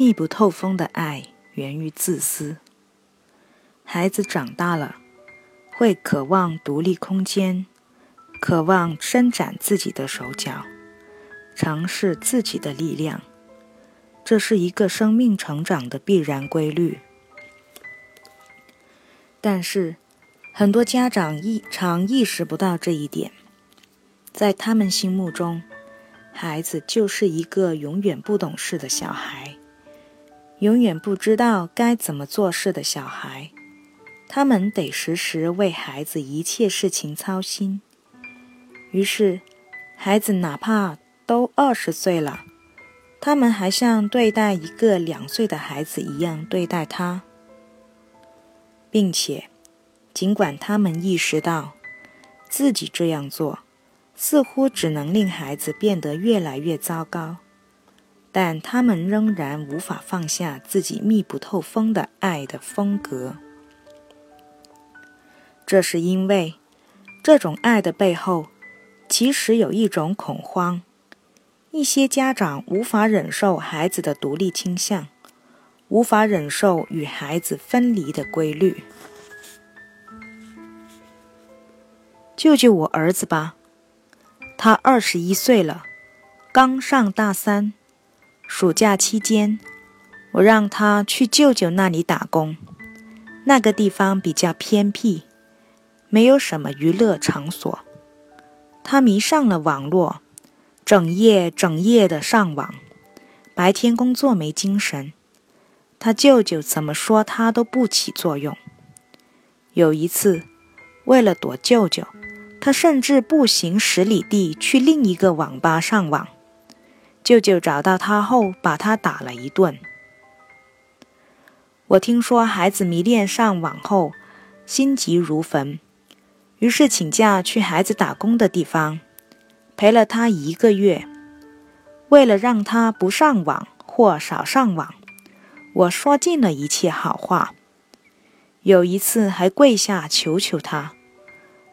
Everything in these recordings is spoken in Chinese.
密不透风的爱源于自私。孩子长大了，会渴望独立空间，渴望伸展自己的手脚，尝试自己的力量。这是一个生命成长的必然规律。但是，很多家长异常意识不到这一点，在他们心目中，孩子就是一个永远不懂事的小孩。永远不知道该怎么做事的小孩，他们得时时为孩子一切事情操心。于是，孩子哪怕都二十岁了，他们还像对待一个两岁的孩子一样对待他，并且，尽管他们意识到自己这样做似乎只能令孩子变得越来越糟糕。但他们仍然无法放下自己密不透风的爱的风格，这是因为这种爱的背后，其实有一种恐慌。一些家长无法忍受孩子的独立倾向，无法忍受与孩子分离的规律。救救我儿子吧，他二十一岁了，刚上大三。暑假期间，我让他去舅舅那里打工。那个地方比较偏僻，没有什么娱乐场所。他迷上了网络，整夜整夜的上网，白天工作没精神。他舅舅怎么说他都不起作用。有一次，为了躲舅舅，他甚至步行十里地去另一个网吧上网。舅舅找到他后，把他打了一顿。我听说孩子迷恋上网后，心急如焚，于是请假去孩子打工的地方，陪了他一个月。为了让他不上网或少上网，我说尽了一切好话。有一次还跪下求求他，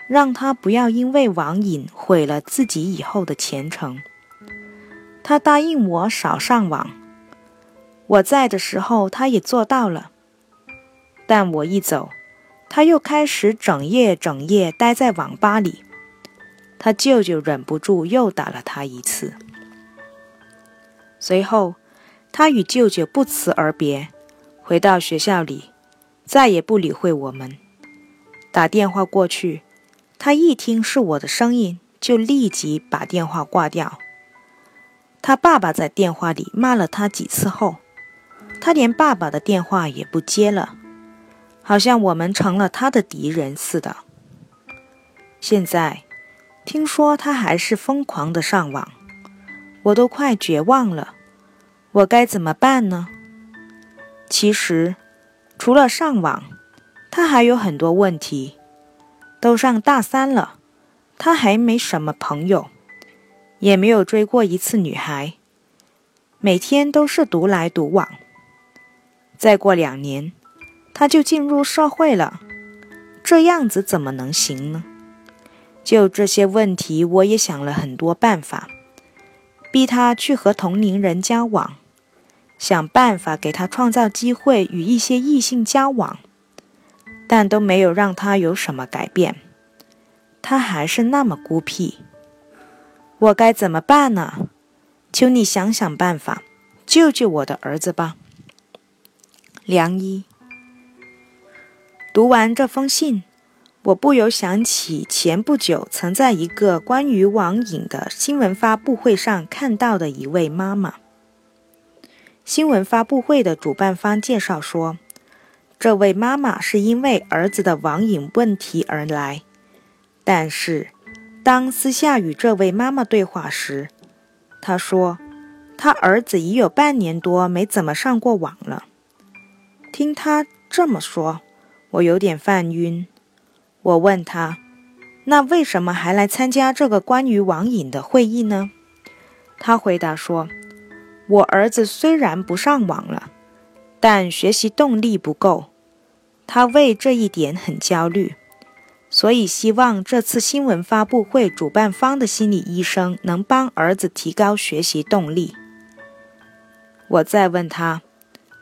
让他不要因为网瘾毁了自己以后的前程。他答应我少上网，我在的时候他也做到了。但我一走，他又开始整夜整夜待在网吧里。他舅舅忍不住又打了他一次。随后，他与舅舅不辞而别，回到学校里，再也不理会我们。打电话过去，他一听是我的声音，就立即把电话挂掉。他爸爸在电话里骂了他几次后，他连爸爸的电话也不接了，好像我们成了他的敌人似的。现在听说他还是疯狂的上网，我都快绝望了。我该怎么办呢？其实，除了上网，他还有很多问题。都上大三了，他还没什么朋友。也没有追过一次女孩，每天都是独来独往。再过两年，他就进入社会了，这样子怎么能行呢？就这些问题，我也想了很多办法，逼他去和同龄人交往，想办法给他创造机会与一些异性交往，但都没有让他有什么改变，他还是那么孤僻。我该怎么办呢？求你想想办法，救救我的儿子吧。良医。读完这封信，我不由想起前不久曾在一个关于网瘾的新闻发布会上看到的一位妈妈。新闻发布会的主办方介绍说，这位妈妈是因为儿子的网瘾问题而来，但是。当私下与这位妈妈对话时，她说：“她儿子已有半年多没怎么上过网了。”听她这么说，我有点犯晕。我问她：“那为什么还来参加这个关于网瘾的会议呢？”她回答说：“我儿子虽然不上网了，但学习动力不够，他为这一点很焦虑。”所以，希望这次新闻发布会主办方的心理医生能帮儿子提高学习动力。我再问他：“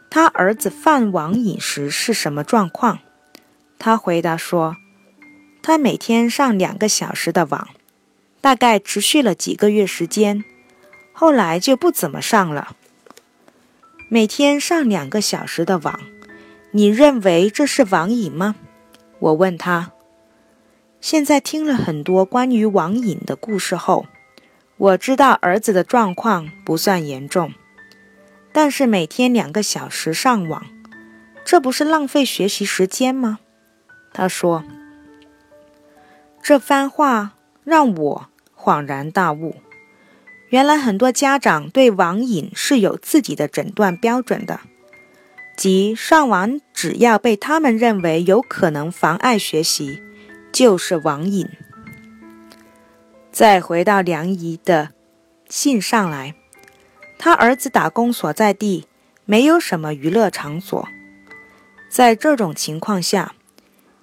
他儿子犯网瘾时是什么状况。他回答说，他每天上两个小时的网，大概持续了几个月时间，后来就不怎么上了。每天上两个小时的网，你认为这是网瘾吗？我问他。现在听了很多关于网瘾的故事后，我知道儿子的状况不算严重，但是每天两个小时上网，这不是浪费学习时间吗？他说。这番话让我恍然大悟，原来很多家长对网瘾是有自己的诊断标准的，即上网只要被他们认为有可能妨碍学习。就是网瘾。再回到梁姨的信上来，他儿子打工所在地没有什么娱乐场所，在这种情况下，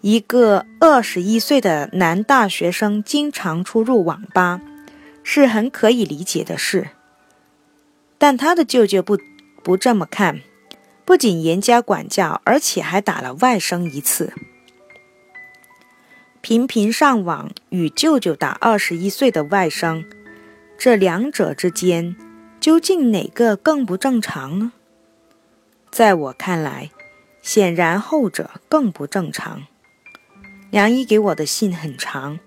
一个二十一岁的男大学生经常出入网吧，是很可以理解的事。但他的舅舅不不这么看，不仅严加管教，而且还打了外甥一次。频频上网与舅舅打二十一岁的外甥，这两者之间究竟哪个更不正常呢？在我看来，显然后者更不正常。梁一给我的信很长，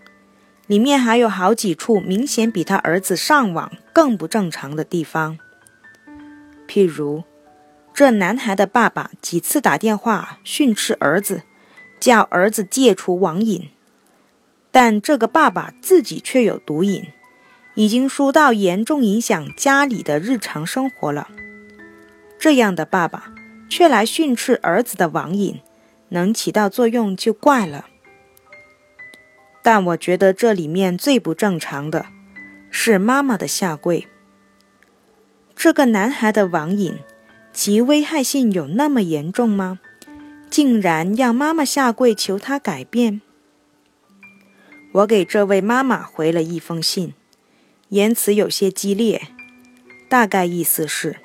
里面还有好几处明显比他儿子上网更不正常的地方。譬如，这男孩的爸爸几次打电话训斥儿子，叫儿子戒除网瘾。但这个爸爸自己却有毒瘾，已经输到严重影响家里的日常生活了。这样的爸爸却来训斥儿子的网瘾，能起到作用就怪了。但我觉得这里面最不正常的是妈妈的下跪。这个男孩的网瘾，其危害性有那么严重吗？竟然要妈妈下跪求他改变？我给这位妈妈回了一封信，言辞有些激烈，大概意思是：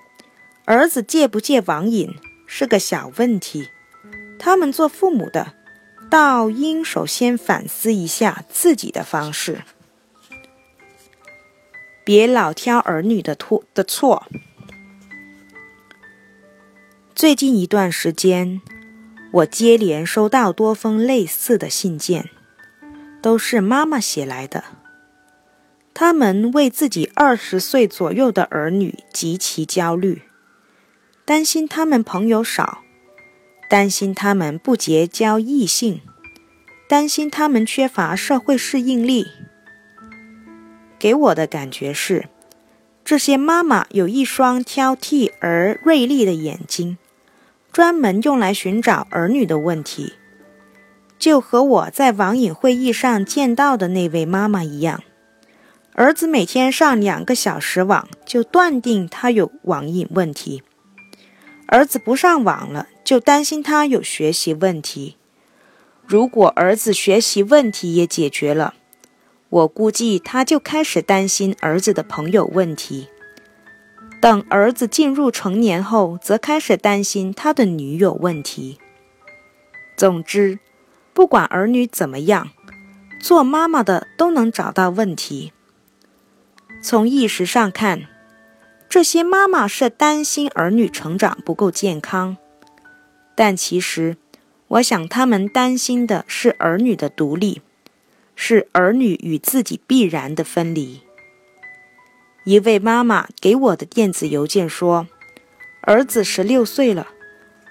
儿子戒不戒网瘾是个小问题，他们做父母的，倒应首先反思一下自己的方式，别老挑儿女的错的错。最近一段时间，我接连收到多封类似的信件。都是妈妈写来的。他们为自己二十岁左右的儿女极其焦虑，担心他们朋友少，担心他们不结交异性，担心他们缺乏社会适应力。给我的感觉是，这些妈妈有一双挑剔而锐利的眼睛，专门用来寻找儿女的问题。就和我在网瘾会议上见到的那位妈妈一样，儿子每天上两个小时网，就断定他有网瘾问题；儿子不上网了，就担心他有学习问题。如果儿子学习问题也解决了，我估计他就开始担心儿子的朋友问题。等儿子进入成年后，则开始担心他的女友问题。总之。不管儿女怎么样，做妈妈的都能找到问题。从意识上看，这些妈妈是担心儿女成长不够健康，但其实，我想他们担心的是儿女的独立，是儿女与自己必然的分离。一位妈妈给我的电子邮件说：“儿子十六岁了，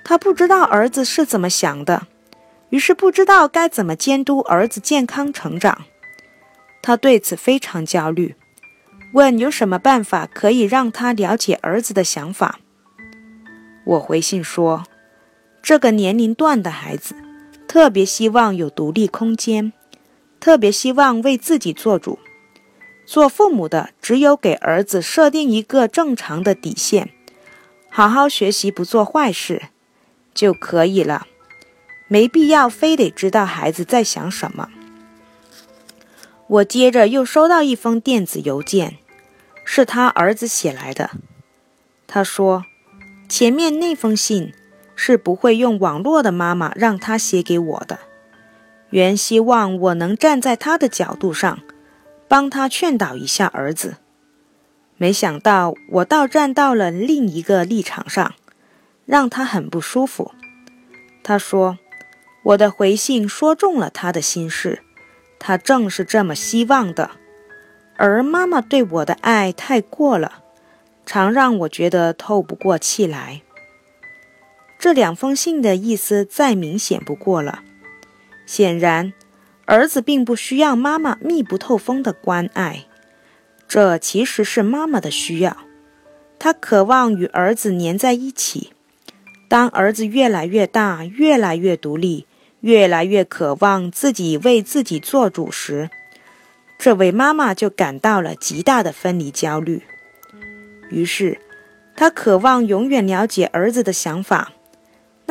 他不知道儿子是怎么想的。”于是不知道该怎么监督儿子健康成长，他对此非常焦虑，问有什么办法可以让他了解儿子的想法。我回信说，这个年龄段的孩子特别希望有独立空间，特别希望为自己做主。做父母的只有给儿子设定一个正常的底线，好好学习，不做坏事就可以了。没必要非得知道孩子在想什么。我接着又收到一封电子邮件，是他儿子写来的。他说，前面那封信是不会用网络的妈妈让他写给我的。原希望我能站在他的角度上，帮他劝导一下儿子。没想到我倒站到了另一个立场上，让他很不舒服。他说，我的回信说中了他的心事，他正是这么希望的。而妈妈对我的爱太过了，常让我觉得透不过气来。这两封信的意思再明显不过了。显然，儿子并不需要妈妈密不透风的关爱，这其实是妈妈的需要。他渴望与儿子粘在一起。当儿子越来越大，越来越独立，越来越渴望自己为自己做主时，这位妈妈就感到了极大的分离焦虑。于是，她渴望永远了解儿子的想法。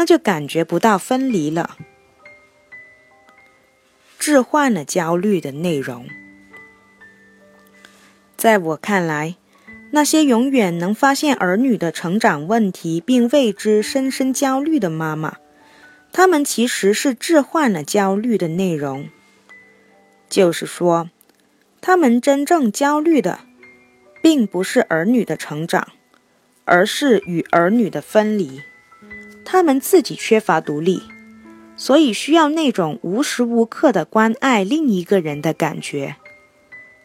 那就感觉不到分离了，置换了焦虑的内容。在我看来，那些永远能发现儿女的成长问题并为之深深焦虑的妈妈，他们其实是置换了焦虑的内容。就是说，他们真正焦虑的，并不是儿女的成长，而是与儿女的分离。他们自己缺乏独立，所以需要那种无时无刻的关爱另一个人的感觉。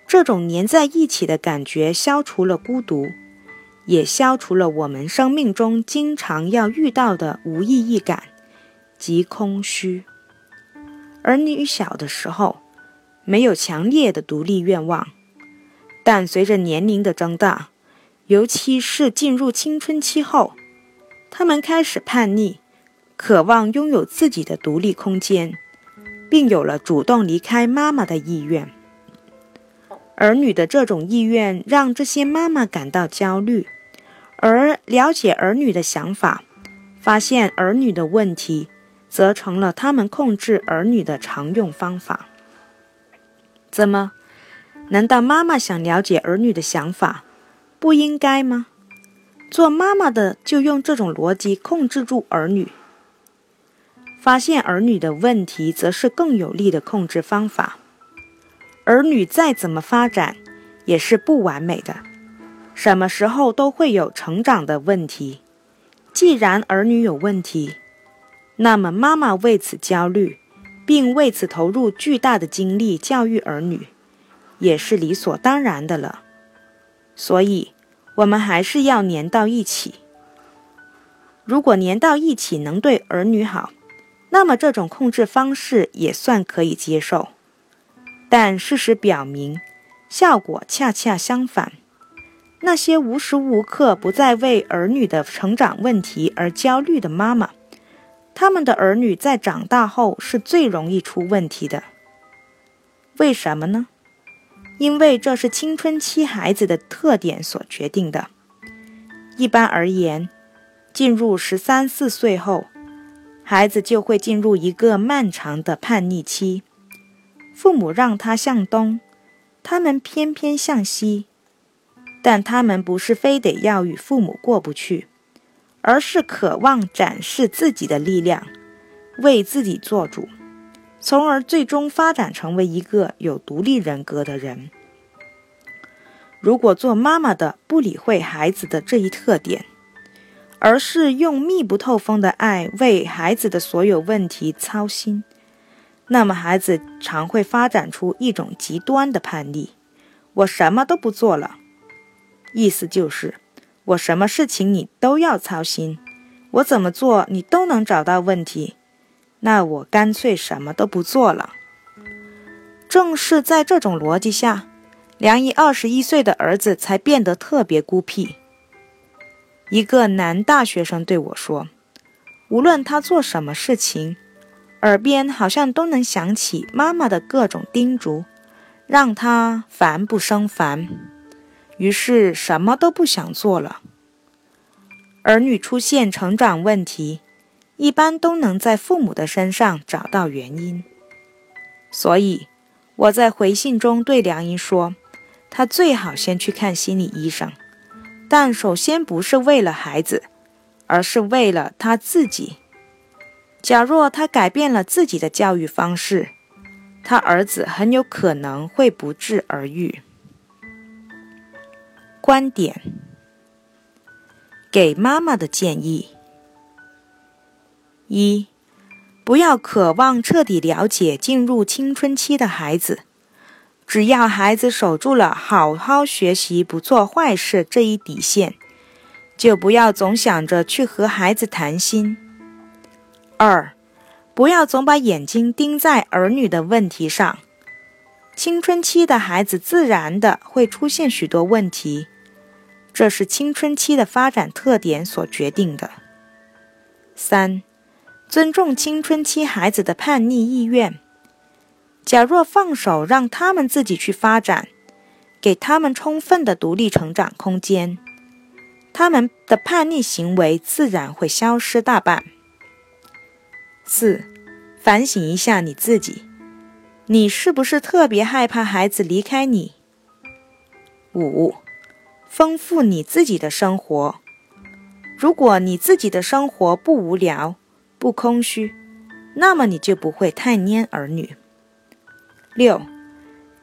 这种黏在一起的感觉消除了孤独，也消除了我们生命中经常要遇到的无意义感及空虚。儿女小的时候没有强烈的独立愿望，但随着年龄的增大，尤其是进入青春期后。他们开始叛逆，渴望拥有自己的独立空间，并有了主动离开妈妈的意愿。儿女的这种意愿让这些妈妈感到焦虑，而了解儿女的想法，发现儿女的问题，则成了他们控制儿女的常用方法。怎么？难道妈妈想了解儿女的想法，不应该吗？做妈妈的就用这种逻辑控制住儿女，发现儿女的问题，则是更有力的控制方法。儿女再怎么发展，也是不完美的，什么时候都会有成长的问题。既然儿女有问题，那么妈妈为此焦虑，并为此投入巨大的精力教育儿女，也是理所当然的了。所以。我们还是要粘到一起。如果粘到一起能对儿女好，那么这种控制方式也算可以接受。但事实表明，效果恰恰相反。那些无时无刻不在为儿女的成长问题而焦虑的妈妈，他们的儿女在长大后是最容易出问题的。为什么呢？因为这是青春期孩子的特点所决定的。一般而言，进入十三四岁后，孩子就会进入一个漫长的叛逆期。父母让他向东，他们偏偏向西。但他们不是非得要与父母过不去，而是渴望展示自己的力量，为自己做主。从而最终发展成为一个有独立人格的人。如果做妈妈的不理会孩子的这一特点，而是用密不透风的爱为孩子的所有问题操心，那么孩子常会发展出一种极端的叛逆：我什么都不做了，意思就是我什么事情你都要操心，我怎么做你都能找到问题。那我干脆什么都不做了。正是在这种逻辑下，梁毅二十一岁的儿子才变得特别孤僻。一个男大学生对我说：“无论他做什么事情，耳边好像都能响起妈妈的各种叮嘱，让他烦不胜烦，于是什么都不想做了。”儿女出现成长问题。一般都能在父母的身上找到原因，所以我在回信中对梁英说，他最好先去看心理医生，但首先不是为了孩子，而是为了他自己。假若他改变了自己的教育方式，他儿子很有可能会不治而愈。观点：给妈妈的建议：一。不要渴望彻底了解进入青春期的孩子，只要孩子守住了好好学习、不做坏事这一底线，就不要总想着去和孩子谈心。二，不要总把眼睛盯在儿女的问题上，青春期的孩子自然的会出现许多问题，这是青春期的发展特点所决定的。三。尊重青春期孩子的叛逆意愿。假若放手让他们自己去发展，给他们充分的独立成长空间，他们的叛逆行为自然会消失大半。四，反省一下你自己，你是不是特别害怕孩子离开你？五，丰富你自己的生活。如果你自己的生活不无聊。不空虚，那么你就不会太黏儿女。六，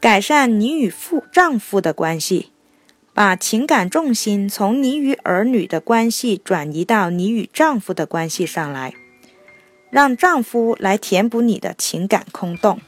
改善你与父丈夫的关系，把情感重心从你与儿女的关系转移到你与丈夫的关系上来，让丈夫来填补你的情感空洞。